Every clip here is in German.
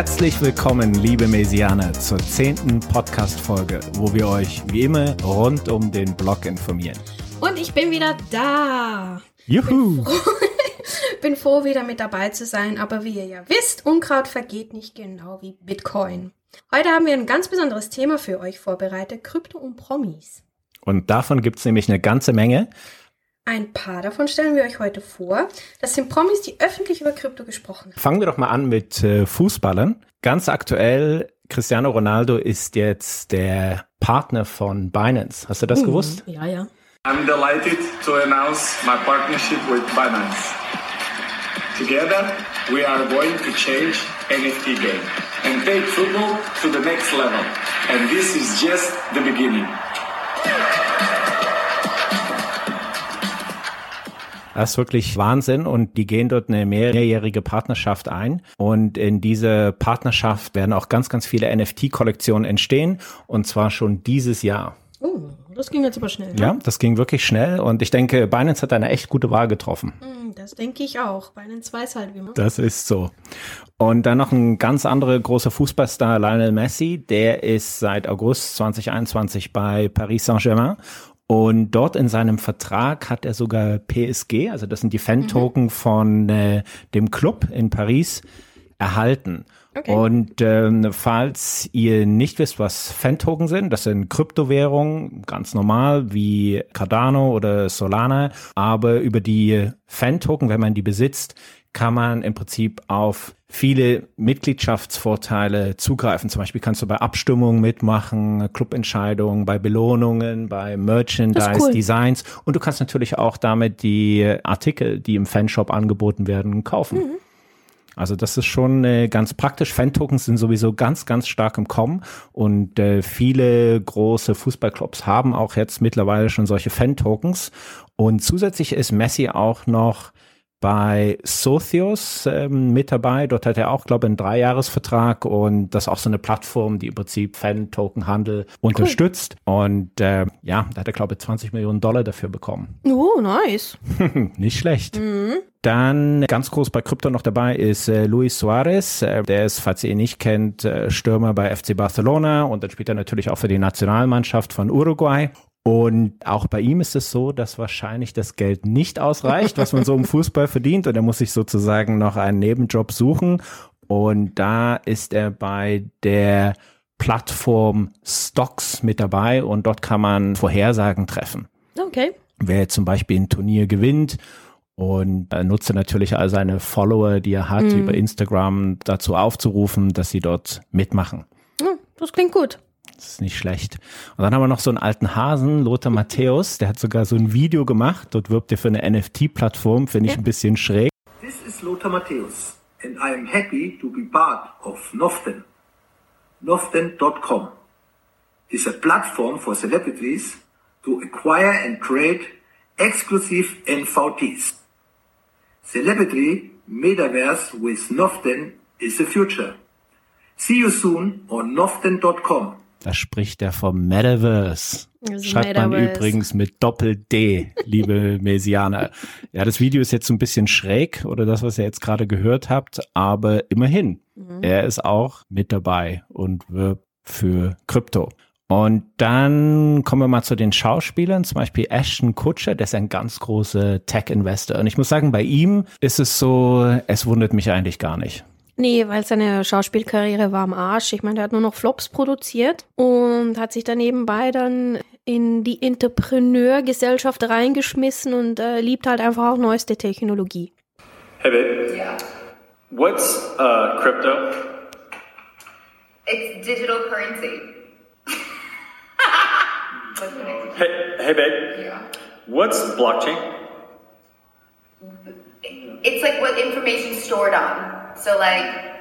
Herzlich willkommen, liebe Mesianer, zur zehnten Podcast-Folge, wo wir euch wie immer rund um den Blog informieren. Und ich bin wieder da. Juhu! Bin froh, bin froh, wieder mit dabei zu sein, aber wie ihr ja wisst, Unkraut vergeht nicht genau wie Bitcoin. Heute haben wir ein ganz besonderes Thema für euch vorbereitet, Krypto und Promis. Und davon gibt es nämlich eine ganze Menge. Ein paar davon stellen wir euch heute vor. Das sind Promis, die öffentlich über Krypto gesprochen haben. Fangen wir doch mal an mit äh, Fußballern. Ganz aktuell, Cristiano Ronaldo ist jetzt der Partner von Binance. Hast du das gewusst? Ja, ja. I'm delighted to announce my partnership with Binance. Together, we are going to change NFT game and take football to the next level. And this is just the beginning. Das ist wirklich Wahnsinn und die gehen dort eine mehrjährige Partnerschaft ein und in diese Partnerschaft werden auch ganz, ganz viele NFT-Kollektionen entstehen und zwar schon dieses Jahr. Oh, das ging jetzt aber schnell. Ne? Ja, das ging wirklich schnell und ich denke, Binance hat eine echt gute Wahl getroffen. Hm, Das denke ich auch. Zwei ist halt wie man. Das ist so. Und dann noch ein ganz anderer großer Fußballstar, Lionel Messi, der ist seit August 2021 bei Paris Saint-Germain. Und dort in seinem Vertrag hat er sogar PSG, also das sind die Fan-Token von äh, dem Club in Paris, erhalten. Okay. Und ähm, falls ihr nicht wisst, was Fan-Token sind, das sind Kryptowährungen, ganz normal wie Cardano oder Solana, aber über die Fan-Token, wenn man die besitzt, kann man im Prinzip auf viele Mitgliedschaftsvorteile zugreifen. Zum Beispiel kannst du bei Abstimmungen mitmachen, Clubentscheidungen, bei Belohnungen, bei Merchandise, cool. Designs und du kannst natürlich auch damit die Artikel, die im Fanshop angeboten werden, kaufen. Mhm. Also das ist schon äh, ganz praktisch. Fan-Tokens sind sowieso ganz, ganz stark im Kommen und äh, viele große Fußballclubs haben auch jetzt mittlerweile schon solche Fan-Tokens. Und zusätzlich ist Messi auch noch bei Socios ähm, mit dabei. Dort hat er auch, glaube ich, einen Dreijahresvertrag und das ist auch so eine Plattform, die im Prinzip Fan-Token-Handel unterstützt. Und äh, ja, da hat er, glaube ich, 20 Millionen Dollar dafür bekommen. Oh, nice. Nicht schlecht. Dann ganz groß bei Krypto noch dabei ist äh, Luis Suarez. Äh, der ist, falls ihr ihn nicht kennt, äh, Stürmer bei FC Barcelona und dann spielt er natürlich auch für die Nationalmannschaft von Uruguay. Und auch bei ihm ist es so, dass wahrscheinlich das Geld nicht ausreicht, was man so im Fußball verdient. Und er muss sich sozusagen noch einen Nebenjob suchen. Und da ist er bei der Plattform Stocks mit dabei und dort kann man Vorhersagen treffen Okay. wer zum Beispiel ein Turnier gewinnt und er nutze natürlich all seine Follower, die er hat, über Instagram dazu aufzurufen, dass sie dort mitmachen. Das klingt gut. Das ist nicht schlecht. Und dann haben wir noch so einen alten Hasen, Lothar Matthäus, der hat sogar so ein Video gemacht. Dort wirbt er für eine NFT-Plattform, finde ich ein bisschen schräg. This is Lothar Matthäus, and I am happy to be part of Noften. Noften.com is a platform for celebrities to acquire and trade exclusive NFTs. Celebrity Metaverse with Noften is the future. See you soon on Noften.com. Da spricht er vom Metaverse. Schreibt man Metaverse. übrigens mit Doppel-D, liebe Mesianer. Ja, das Video ist jetzt so ein bisschen schräg oder das, was ihr jetzt gerade gehört habt, aber immerhin, er ist auch mit dabei und wirbt für Krypto. Und dann kommen wir mal zu den Schauspielern, zum Beispiel Ashton Kutcher, der ist ein ganz großer Tech-Investor. Und ich muss sagen, bei ihm ist es so, es wundert mich eigentlich gar nicht. Nee, weil seine Schauspielkarriere war am Arsch. Ich meine, der hat nur noch Flops produziert und hat sich dann nebenbei dann in die Entrepreneur-Gesellschaft reingeschmissen und äh, liebt halt einfach auch neueste Technologie. Hey babe. Yeah. What's uh, crypto? It's digital currency. Hey, hey babe. Yeah. What's blockchain? It's like what information stored on. So like,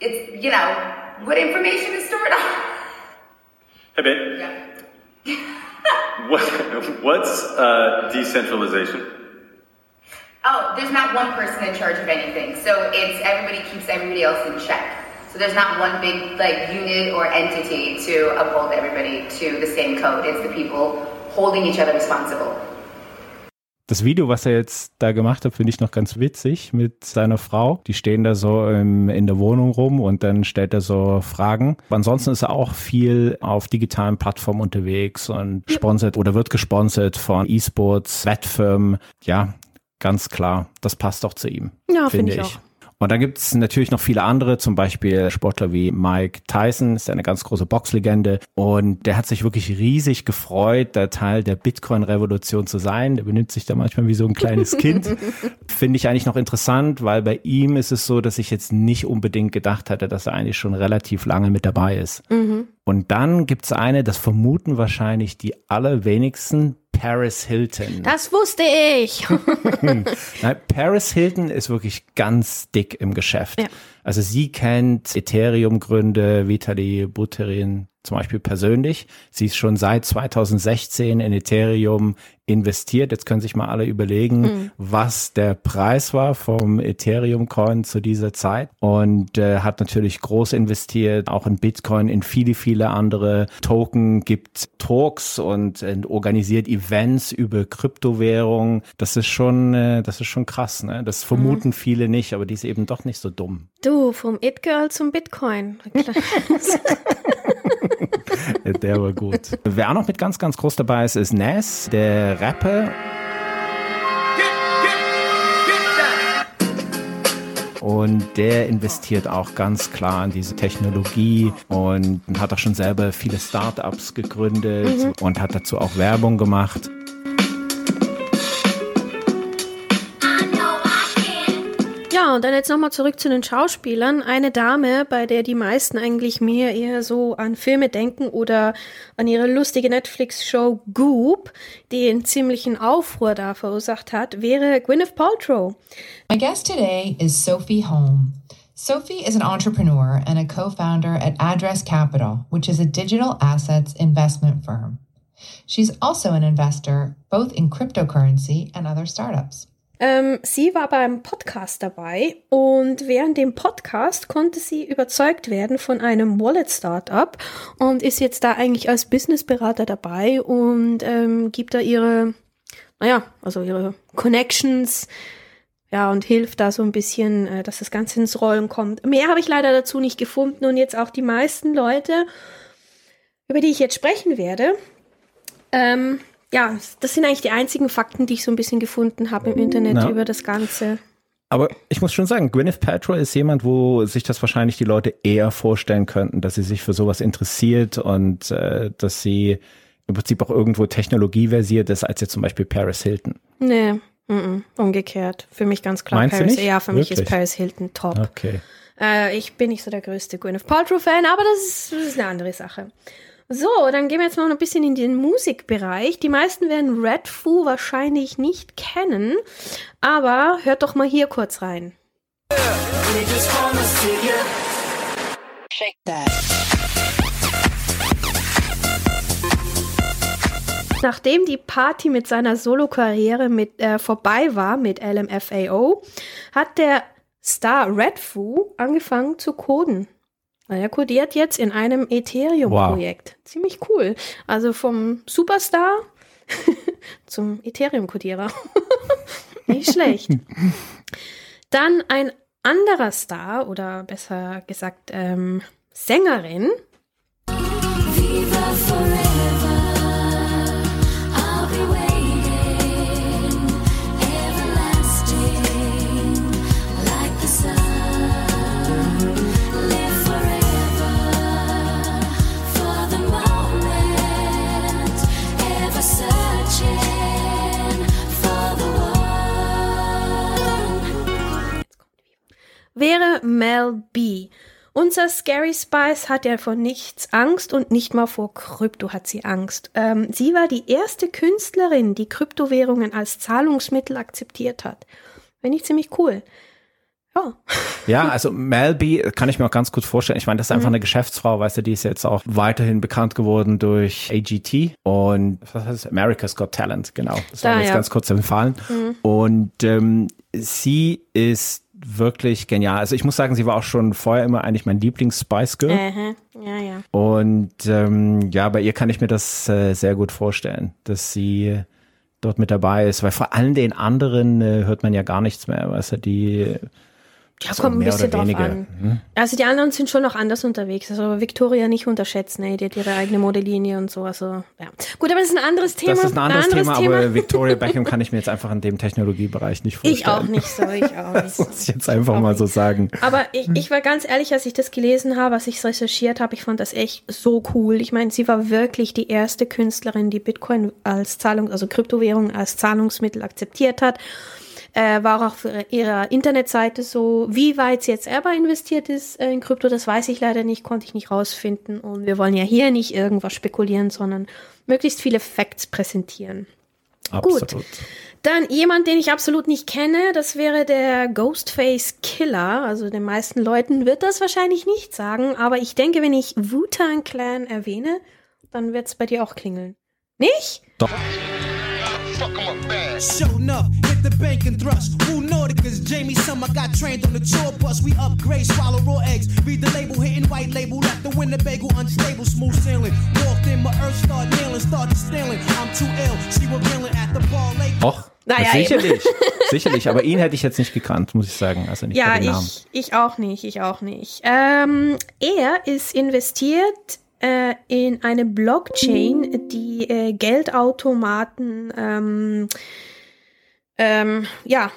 it's you know what information is stored on. Hey babe. Yeah. What, what's uh, decentralization? Oh, there's not one person in charge of anything. So it's everybody keeps everybody else in check. So there's not one big like unit or entity to uphold everybody to the same code. It's the people holding each other responsible. Das Video, was er jetzt da gemacht hat, finde ich noch ganz witzig mit seiner Frau. Die stehen da so im, in der Wohnung rum und dann stellt er so Fragen. Ansonsten ist er auch viel auf digitalen Plattformen unterwegs und sponsert oder wird gesponsert von E-Sports, Wettfirmen. Ja, ganz klar, das passt doch zu ihm. Ja, finde finde ich ich. auch. Und dann gibt es natürlich noch viele andere, zum Beispiel Sportler wie Mike Tyson, ist eine ganz große Boxlegende. Und der hat sich wirklich riesig gefreut, da Teil der Bitcoin-Revolution zu sein. Der benimmt sich da manchmal wie so ein kleines Kind. Finde ich eigentlich noch interessant, weil bei ihm ist es so, dass ich jetzt nicht unbedingt gedacht hatte, dass er eigentlich schon relativ lange mit dabei ist. Und dann gibt es eine, das vermuten wahrscheinlich die allerwenigsten, Paris Hilton. Das wusste ich. Nein, Paris Hilton ist wirklich ganz dick im Geschäft. Ja. Also sie kennt Ethereum-Gründe, Vitali Buterin zum Beispiel persönlich. Sie ist schon seit 2016 in Ethereum investiert. Jetzt können sich mal alle überlegen, was der Preis war vom Ethereum-Coin zu dieser Zeit und äh, hat natürlich groß investiert, auch in Bitcoin, in viele, viele andere Token, gibt Talks und, und organisiert Events über Kryptowährungen. Das ist schon, äh, das ist schon krass. Ne? Das vermuten viele nicht, aber die ist eben doch nicht so dumm. Du, vom It-Girl zum Bitcoin. Der war gut. Wer auch noch mit ganz, ganz groß dabei ist, ist Nas, der Rapper. Und der investiert auch ganz klar in diese Technologie und hat auch schon selber viele Startups gegründet und hat dazu auch Werbung gemacht. Ja, und dann jetzt nochmal zurück zu den Schauspielern. Eine Dame, bei der die meisten eigentlich mehr eher so an Filme denken oder an ihre lustige Netflix-Show Goop, die einen ziemlichen Aufruhr da verursacht hat, wäre Gwyneth Paltrow. My guest today is Sophie Holm. Sophie is an entrepreneur and a co founder at Address Capital, which is a digital assets investment firm. She's also an investor both in cryptocurrency and other startups. Ähm, sie war beim Podcast dabei und während dem Podcast konnte sie überzeugt werden von einem Wallet-Startup und ist jetzt da eigentlich als Businessberater dabei und ähm, gibt da ihre, naja, also ihre Connections, ja, und hilft da so ein bisschen, äh, dass das Ganze ins Rollen kommt. Mehr habe ich leider dazu nicht gefunden und jetzt auch die meisten Leute, über die ich jetzt sprechen werde, ähm, ja, das sind eigentlich die einzigen Fakten, die ich so ein bisschen gefunden habe im Internet Na. über das Ganze. Aber ich muss schon sagen, Gwyneth Paltrow ist jemand, wo sich das wahrscheinlich die Leute eher vorstellen könnten, dass sie sich für sowas interessiert und äh, dass sie im Prinzip auch irgendwo technologieversiert ist, als jetzt zum Beispiel Paris Hilton. Nee, mm -mm, umgekehrt. Für mich ganz klar Meinst du Paris. nicht? Ja, für mich Wirklich? ist Paris Hilton top. Okay. Äh, ich bin nicht so der größte Gwyneth Paltrow-Fan, aber das ist, das ist eine andere Sache. So, dann gehen wir jetzt noch ein bisschen in den Musikbereich. Die meisten werden Red Foo wahrscheinlich nicht kennen, aber hört doch mal hier kurz rein. Shake that. Nachdem die Party mit seiner Solokarriere mit äh, vorbei war mit LMFAO, hat der Star Red Foo angefangen zu coden. Er kodiert jetzt in einem Ethereum-Projekt. Ziemlich cool. Also vom Superstar zum Ethereum-Kodierer. Nicht schlecht. Dann ein anderer Star oder besser gesagt ähm, Sängerin, Viva forever. Wäre Mel B. Unser Scary Spice hat ja vor nichts Angst und nicht mal vor Krypto hat sie Angst. Ähm, sie war die erste Künstlerin, die Kryptowährungen als Zahlungsmittel akzeptiert hat. Finde ich ziemlich cool. Ja. Ja, also Melby kann ich mir auch ganz gut vorstellen. Ich meine, das ist Mhm. einfach eine Geschäftsfrau, weißt du, die ist jetzt auch weiterhin bekannt geworden durch AGT und was heißt? America's Got Talent, genau. Das war Da, mir jetzt ja. ganz kurz empfallen. Und ähm, sie ist wirklich genial. Also ich muss sagen, sie war auch schon vorher immer eigentlich mein Lieblings-Spice Girl. Äh, ja, ja. Und ähm, ja, bei ihr kann ich mir das äh, sehr gut vorstellen, dass sie dort mit dabei ist, weil vor allen den anderen äh, hört man ja gar nichts mehr, weißt du, die Ja, so kommt ein bisschen drauf weniger. an. Hm? Also die anderen sind schon noch anders unterwegs. Also Victoria nicht unterschätzen, ey, die hat ihre eigene Modellinie und so. Also ja. Gut, aber das ist ein anderes Thema. Das ist ein anderes, Thema, Thema. aber Victoria Beckham kann ich mir jetzt einfach in dem Technologiebereich nicht vorstellen. ich auch nicht so, ich auch nicht Das muss ich jetzt einfach mal so sagen. Aber ich, ich war ganz ehrlich, als ich das gelesen habe, als ich es recherchiert habe, ich fand das echt so cool. Ich meine, sie war wirklich die erste Künstlerin, die Bitcoin als Zahlung, also Kryptowährung als Zahlungsmittel akzeptiert hat. Äh, war auch auf ihrer Internetseite so, wie weit sie jetzt selber investiert ist äh, in Krypto, das weiß ich leider nicht, konnte ich nicht rausfinden. Und wir wollen ja hier nicht irgendwas spekulieren, sondern möglichst viele Facts präsentieren. Absolut. Dann jemand, den ich absolut nicht kenne, das wäre der Ghostface Killer. Also den meisten Leuten wird das wahrscheinlich nicht sagen, aber ich denke, wenn ich Wu-Tang Clan erwähne, dann wird es bei dir auch klingeln. Nicht? Doch. Enough, hit the bank and thrust. Who Nauticus, Jamie Summer got trained on the tour bus. We upgrade, swallow raw eggs. Read the label, hitting white label. Left the Winnebago unstable, smooth sailing. Walked in, my earth start nailing, started stealing. I'm too ill, she revealing at the bar lake. Doch. Naja, sicherlich. sicherlich. Aber ihn hätte ich jetzt nicht gekannt, muss ich sagen. Also nicht Ja, bei den Namen. ich, ich auch nicht, ich auch nicht. Ähm, er ist investiert äh, in eine Blockchain, die äh, Geldautomaten, ähm, ähm, ja,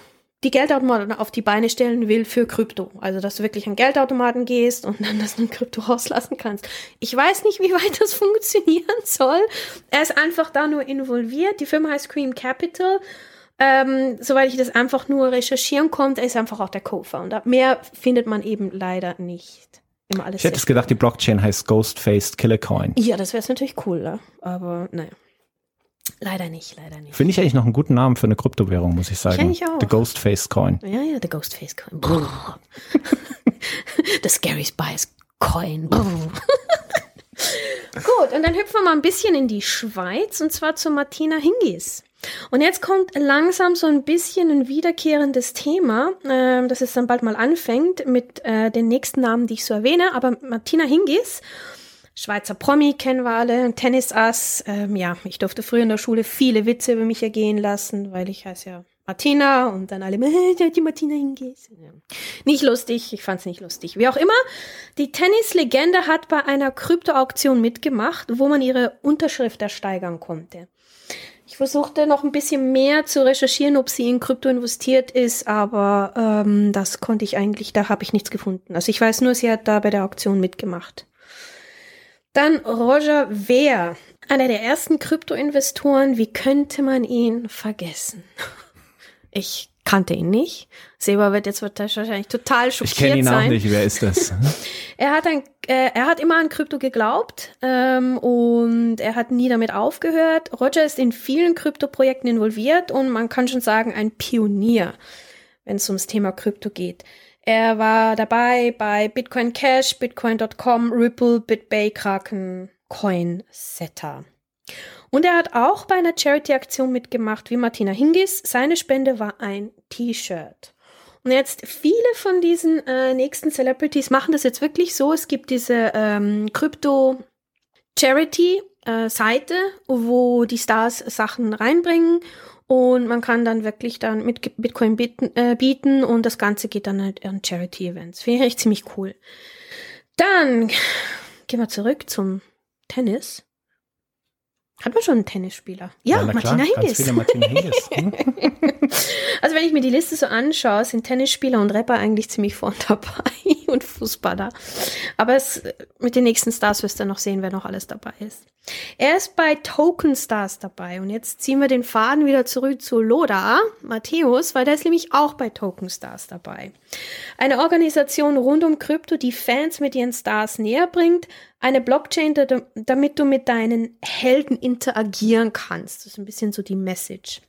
die Geldautomaten auf die Beine stellen will für Krypto. Also, dass du wirklich an Geldautomaten gehst und dann das in Krypto rauslassen kannst. Ich weiß nicht, wie weit das funktionieren soll. Er ist einfach da nur involviert. Die Firma heißt Cream Capital. Ähm, soweit ich das einfach nur recherchieren konnte, er ist einfach auch der Co-Founder. Mehr findet man eben leider nicht. Immer alles Ich hätte es gedacht, die Blockchain heißt Ghostfaced Killer Coin. Ja, das wäre es natürlich cooler. Aber naja. Leider nicht, leider nicht. Finde ich eigentlich noch einen guten Namen für eine Kryptowährung, muss ich sagen. Ich auch. The Ghostfaced Coin. Ja, ja, der Ghostface Coin. The Scary Spice Coin. Gut, und dann hüpfen wir mal ein bisschen in die Schweiz und zwar zu Martina Hingis. Und jetzt kommt langsam so ein bisschen ein wiederkehrendes Thema, äh, das es dann bald mal anfängt mit äh, den nächsten Namen, die ich so erwähne. Aber Martina Hingis, Schweizer Promi kennen wir alle, Tennisass. Ähm, ja, ich durfte früher in der Schule viele Witze über mich ergehen lassen, weil ich heiße ja Martina und dann alle, äh, die Martina Hingis. Ja. Nicht lustig, ich fand's nicht lustig. Wie auch immer, die Tennislegende hat bei einer Kryptoauktion mitgemacht, wo man ihre Unterschrift ersteigern konnte. Ich versuchte noch ein bisschen mehr zu recherchieren, ob sie in Krypto investiert ist, aber ähm, das konnte ich eigentlich, da habe ich nichts gefunden. Also ich weiß nur, sie hat da bei der Auktion mitgemacht. Dann Roger Ver, einer der ersten Kryptoinvestoren. Wie könnte man ihn vergessen? Ich kannte ihn nicht. Seba wird jetzt wahrscheinlich total schockiert Ich kenne ihn sein. auch nicht. Wer ist das? Er hat, ein, äh, er hat immer an Krypto geglaubt ähm, und er hat nie damit aufgehört. Roger ist in vielen Kryptoprojekten involviert und man kann schon sagen, ein Pionier, wenn es ums Thema Krypto geht. Er war dabei bei Bitcoin Cash, Bitcoin.com, Ripple, BitBay, Kraken, CoinSetter. Und er hat auch bei einer Charity-Aktion mitgemacht, wie Martina Hingis. Seine Spende war ein T-Shirt. Und jetzt viele von diesen äh, nächsten Celebrities machen das jetzt wirklich so. Es gibt diese ähm, Krypto-Charity-Seite, wo die Stars Sachen reinbringen und man kann dann wirklich dann mit Bitcoin bieten, äh, bieten und das Ganze geht dann halt an Charity-Events. Finde ich echt ziemlich cool. Dann gehen wir zurück zum Tennis. Hat man schon einen Tennisspieler? Ja, klar, Martina ganz Hingis. Martina Hingis. Hm? Also wenn ich mir die Liste so anschaue, sind Tennisspieler und Rapper eigentlich ziemlich vorn dabei und Fußballer. Aber es, mit den nächsten Stars wirst du noch sehen, wer noch alles dabei ist. Er ist bei Token Stars dabei und jetzt ziehen wir den Faden wieder zurück zu Loda, Matthäus, weil der ist nämlich auch bei Token Stars dabei. Eine Organisation rund um Krypto, die Fans mit ihren Stars näher bringt. Eine Blockchain, da- damit du mit deinen Helden interagieren kannst. Das ist ein bisschen so die Message.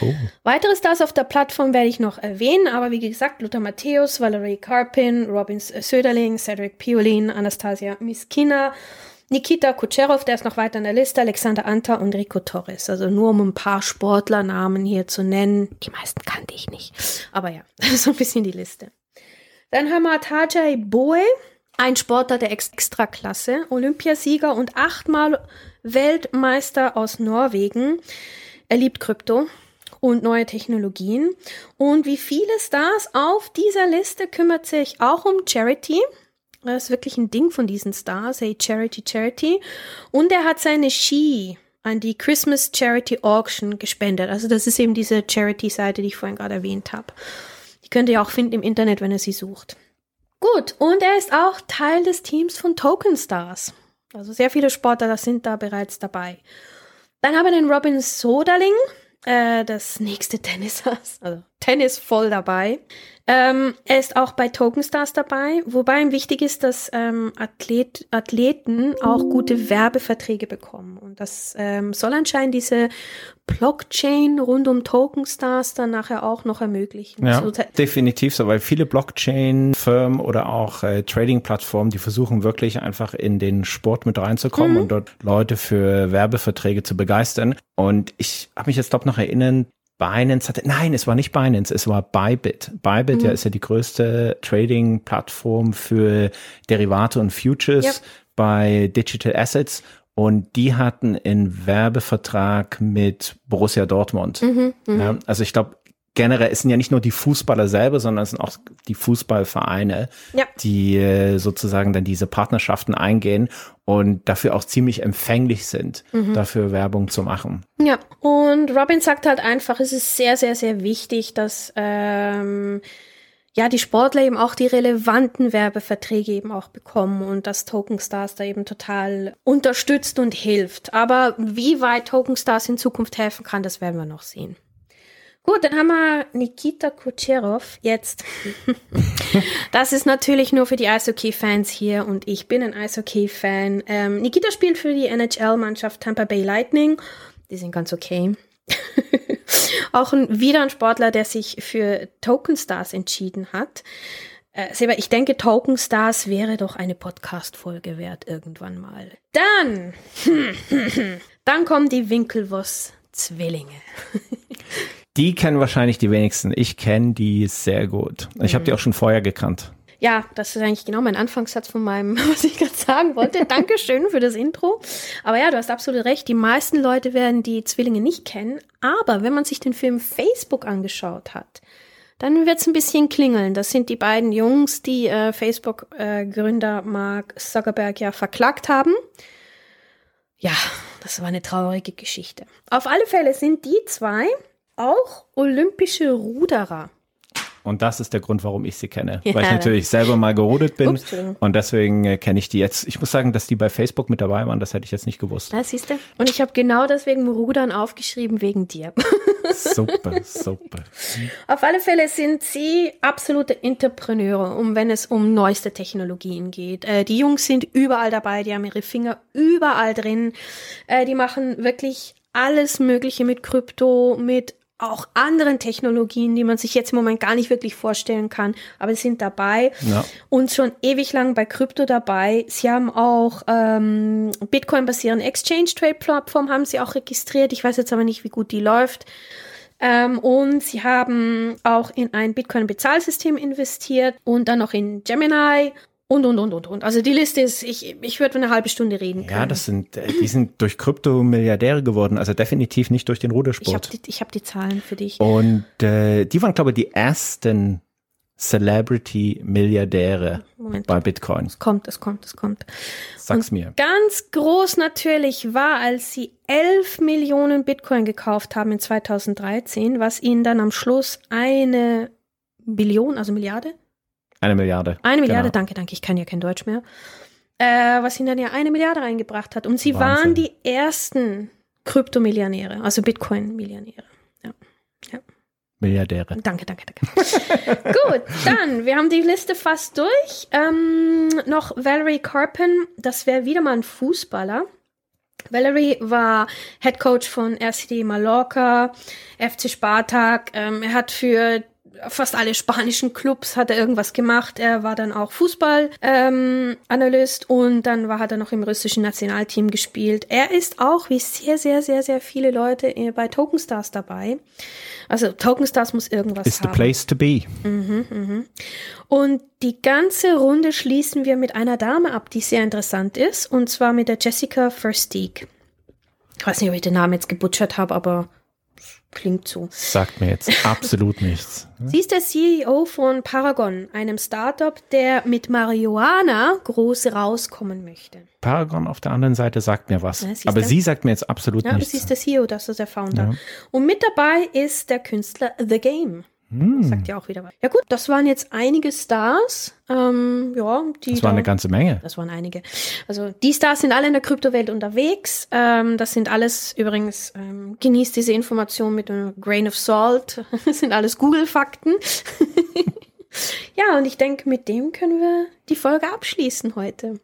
Cool. Weitere Stars auf der Plattform werde ich noch erwähnen, aber wie gesagt, Lothar Matthäus, Valerie Karpin, Robin Söderling, Cedric Piolin, Anastasia Miskina, Nikita Kucherov, der ist noch weiter in der Liste, Alexander Anta und Rico Torres. Also nur um ein paar Sportlernamen hier zu nennen. Die meisten kannte ich nicht. Aber ja, das ist so ein bisschen die Liste. Dann haben wir Tajay Boe, ein Sportler der Ex- Extraklasse, Olympiasieger und achtmal Weltmeister aus Norwegen. Er liebt Krypto und neue Technologien. Und wie viele Stars auf dieser Liste kümmert sich auch um Charity. Das ist wirklich ein Ding von diesen Stars. Hey, Charity, Charity. Und er hat seine Ski an die Christmas Charity Auction gespendet. Also das ist eben diese Charity-Seite, die ich vorhin gerade erwähnt habe. Die könnt ihr auch finden im Internet, wenn ihr sie sucht. Gut, und er ist auch Teil des Teams von Token Stars. Also sehr viele Sportler sind da bereits dabei. Dann haben wir den Robin Soderling, äh, das nächste Tennisass, also Tennis voll dabei. Ähm, er ist auch bei Token Stars dabei, wobei ihm wichtig ist, dass ähm, Athlet, Athleten auch gute Werbeverträge bekommen. Und das ähm, soll anscheinend diese Blockchain rund um Token Stars dann nachher auch noch ermöglichen. Ja, So, definitiv so, weil viele Blockchain-Firmen oder auch äh, Trading-Plattformen, die versuchen wirklich einfach in den Sport mit reinzukommen und dort Leute für Werbeverträge zu begeistern. Und ich habe mich jetzt glaube noch erinnern, Binance hatte, nein, es war nicht Binance, es war Bybit. Bybit ja ist ja die größte Trading-Plattform für Derivate und Futures Ja. bei Digital Assets. Und die hatten einen Werbevertrag mit Borussia Dortmund. Ja, also ich glaube, generell, es sind ja nicht nur die Fußballer selber, sondern es sind auch die Fußballvereine, Ja. die äh, sozusagen dann diese Partnerschaften eingehen und dafür auch ziemlich empfänglich sind, dafür Werbung zu machen. Ja, und Robin sagt halt einfach, es ist sehr, sehr, sehr wichtig, dass ähm, ja die Sportler eben auch die relevanten Werbeverträge eben auch bekommen und dass Token Stars da eben total unterstützt und hilft. Aber wie weit Token Stars in Zukunft helfen kann, das werden wir noch sehen. Gut, dann haben wir Nikita Kucherov jetzt. das ist natürlich nur für die Eishockey-Fans hier und ich bin ein Eishockey-Fan. Ähm, Nikita spielt für die NHL-Mannschaft Tampa Bay Lightning. Die sind ganz okay. Auch ein, wieder ein Sportler, der sich für Token Stars entschieden hat. Äh, Seba, ich denke, Token Stars wäre doch eine Podcast-Folge wert irgendwann mal. Dann, dann kommen die Winkelwurst-Zwillinge. Die kennen wahrscheinlich die wenigsten. Ich kenne die sehr gut. Ich habe die auch schon vorher gekannt. Ja, das ist eigentlich genau mein Anfangssatz von meinem, was ich gerade sagen wollte. Dankeschön für das Intro. Aber ja, du hast absolut recht. Die meisten Leute werden die Zwillinge nicht kennen. Aber wenn man sich den Film Facebook angeschaut hat, dann wird's ein bisschen klingeln. Das sind die beiden Jungs, die äh, Facebook-Gründer Mark Zuckerberg ja verklagt haben. Ja, das war eine traurige Geschichte. Auf alle Fälle sind die zwei auch olympische Ruderer. Und das ist der Grund, warum ich sie kenne. Ja. Weil ich natürlich selber mal gerudert bin. Ups, und deswegen äh, kenne ich die jetzt. Ich muss sagen, dass die bei Facebook mit dabei waren, das hätte ich jetzt nicht gewusst. Ja, siehst du? Und ich habe genau deswegen Rudern aufgeschrieben, wegen dir. Super, super. Auf alle Fälle sind sie absolute Entrepreneure, um wenn es um neueste Technologien geht. Äh, die Jungs sind überall dabei, die haben ihre Finger überall drin. Äh, die machen wirklich alles Mögliche mit Krypto, mit auch anderen Technologien, die man sich jetzt im Moment gar nicht wirklich vorstellen kann, aber sie sind dabei Ja. und schon ewig lang bei Krypto dabei. Sie haben auch ähm, Bitcoin-basierende Exchange-Trade-Plattform haben sie auch registriert. Ich weiß jetzt aber nicht, wie gut die läuft. Ähm, und sie haben auch in ein Bitcoin-Bezahlsystem investiert und dann noch in Gemini und, und, und, und, und. Also die Liste ist, ich, ich würde eine halbe Stunde reden können. Ja, das sind, äh, die sind durch Krypto Milliardäre geworden, also definitiv nicht durch den ich habe Rudersport. die, ich hab die Zahlen für dich. Und äh, die waren, glaube ich, die ersten Celebrity-Milliardäre bei Bitcoin. Es kommt, es kommt, es kommt. Sag's mir. Ganz groß natürlich war, als sie 11 Millionen Bitcoin gekauft haben in 2013, was ihnen dann am Schluss eine Billion, also Milliarde? Eine Milliarde. Eine Milliarde, Genau. danke, danke, ich kann ja kein Deutsch mehr. Äh, was ihnen dann ja eine Milliarde reingebracht hat. Und sie Wahnsinn. waren die ersten Kryptomillionäre, also Bitcoin-Millionäre. Ja. ja. Milliardäre. Danke, danke, danke. Gut, dann, wir haben die Liste fast durch. Ähm, noch Valerie Carpen, das wäre wieder mal ein Fußballer. Valerie war Head Coach von RCD Mallorca, FC Spartak. Ähm, er hat für fast alle spanischen Clubs hat er irgendwas gemacht. Er war dann auch Fußball ähm, und dann war hat er noch im russischen Nationalteam gespielt. Er ist auch wie sehr sehr sehr sehr viele Leute äh, bei Token Stars dabei. Also Token Stars muss irgendwas the haben. place to be. Und die ganze Runde schließen wir mit einer Dame ab, die sehr interessant ist, und zwar mit der Jessica Versteeg. Ich weiß nicht, ob ich den Namen jetzt gebutschert habe, aber Klingt so. Sagt mir jetzt absolut nichts. Sie ist der CEO von Paragon, einem Startup, der mit Marihuana groß rauskommen möchte. Paragon auf der anderen Seite sagt mir was. Ja, siehst aber sie sagt mir jetzt absolut Ja, aber nichts. sie ist der CEO, das ist der Founder. Ja. Und mit dabei ist der Künstler The Game. Hm. Sagt ja auch wieder was. Ja gut, das waren jetzt einige Stars. Ähm, ja, die Das war da- eine ganze Menge. Das waren einige. Also die Stars sind alle in der Kryptowelt unterwegs. Ähm, das sind alles übrigens, ähm, genießt diese Information mit einem Grain of Salt. Das sind alles Google-Fakten. ja, und ich denke, mit dem können wir die Folge abschließen heute.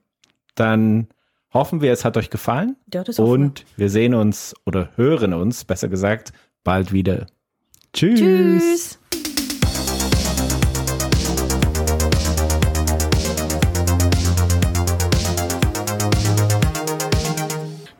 Dann hoffen wir, es hat euch gefallen. Ja, das Und wir sehen uns oder hören uns, besser gesagt, bald wieder. Tschüss. Tschüss.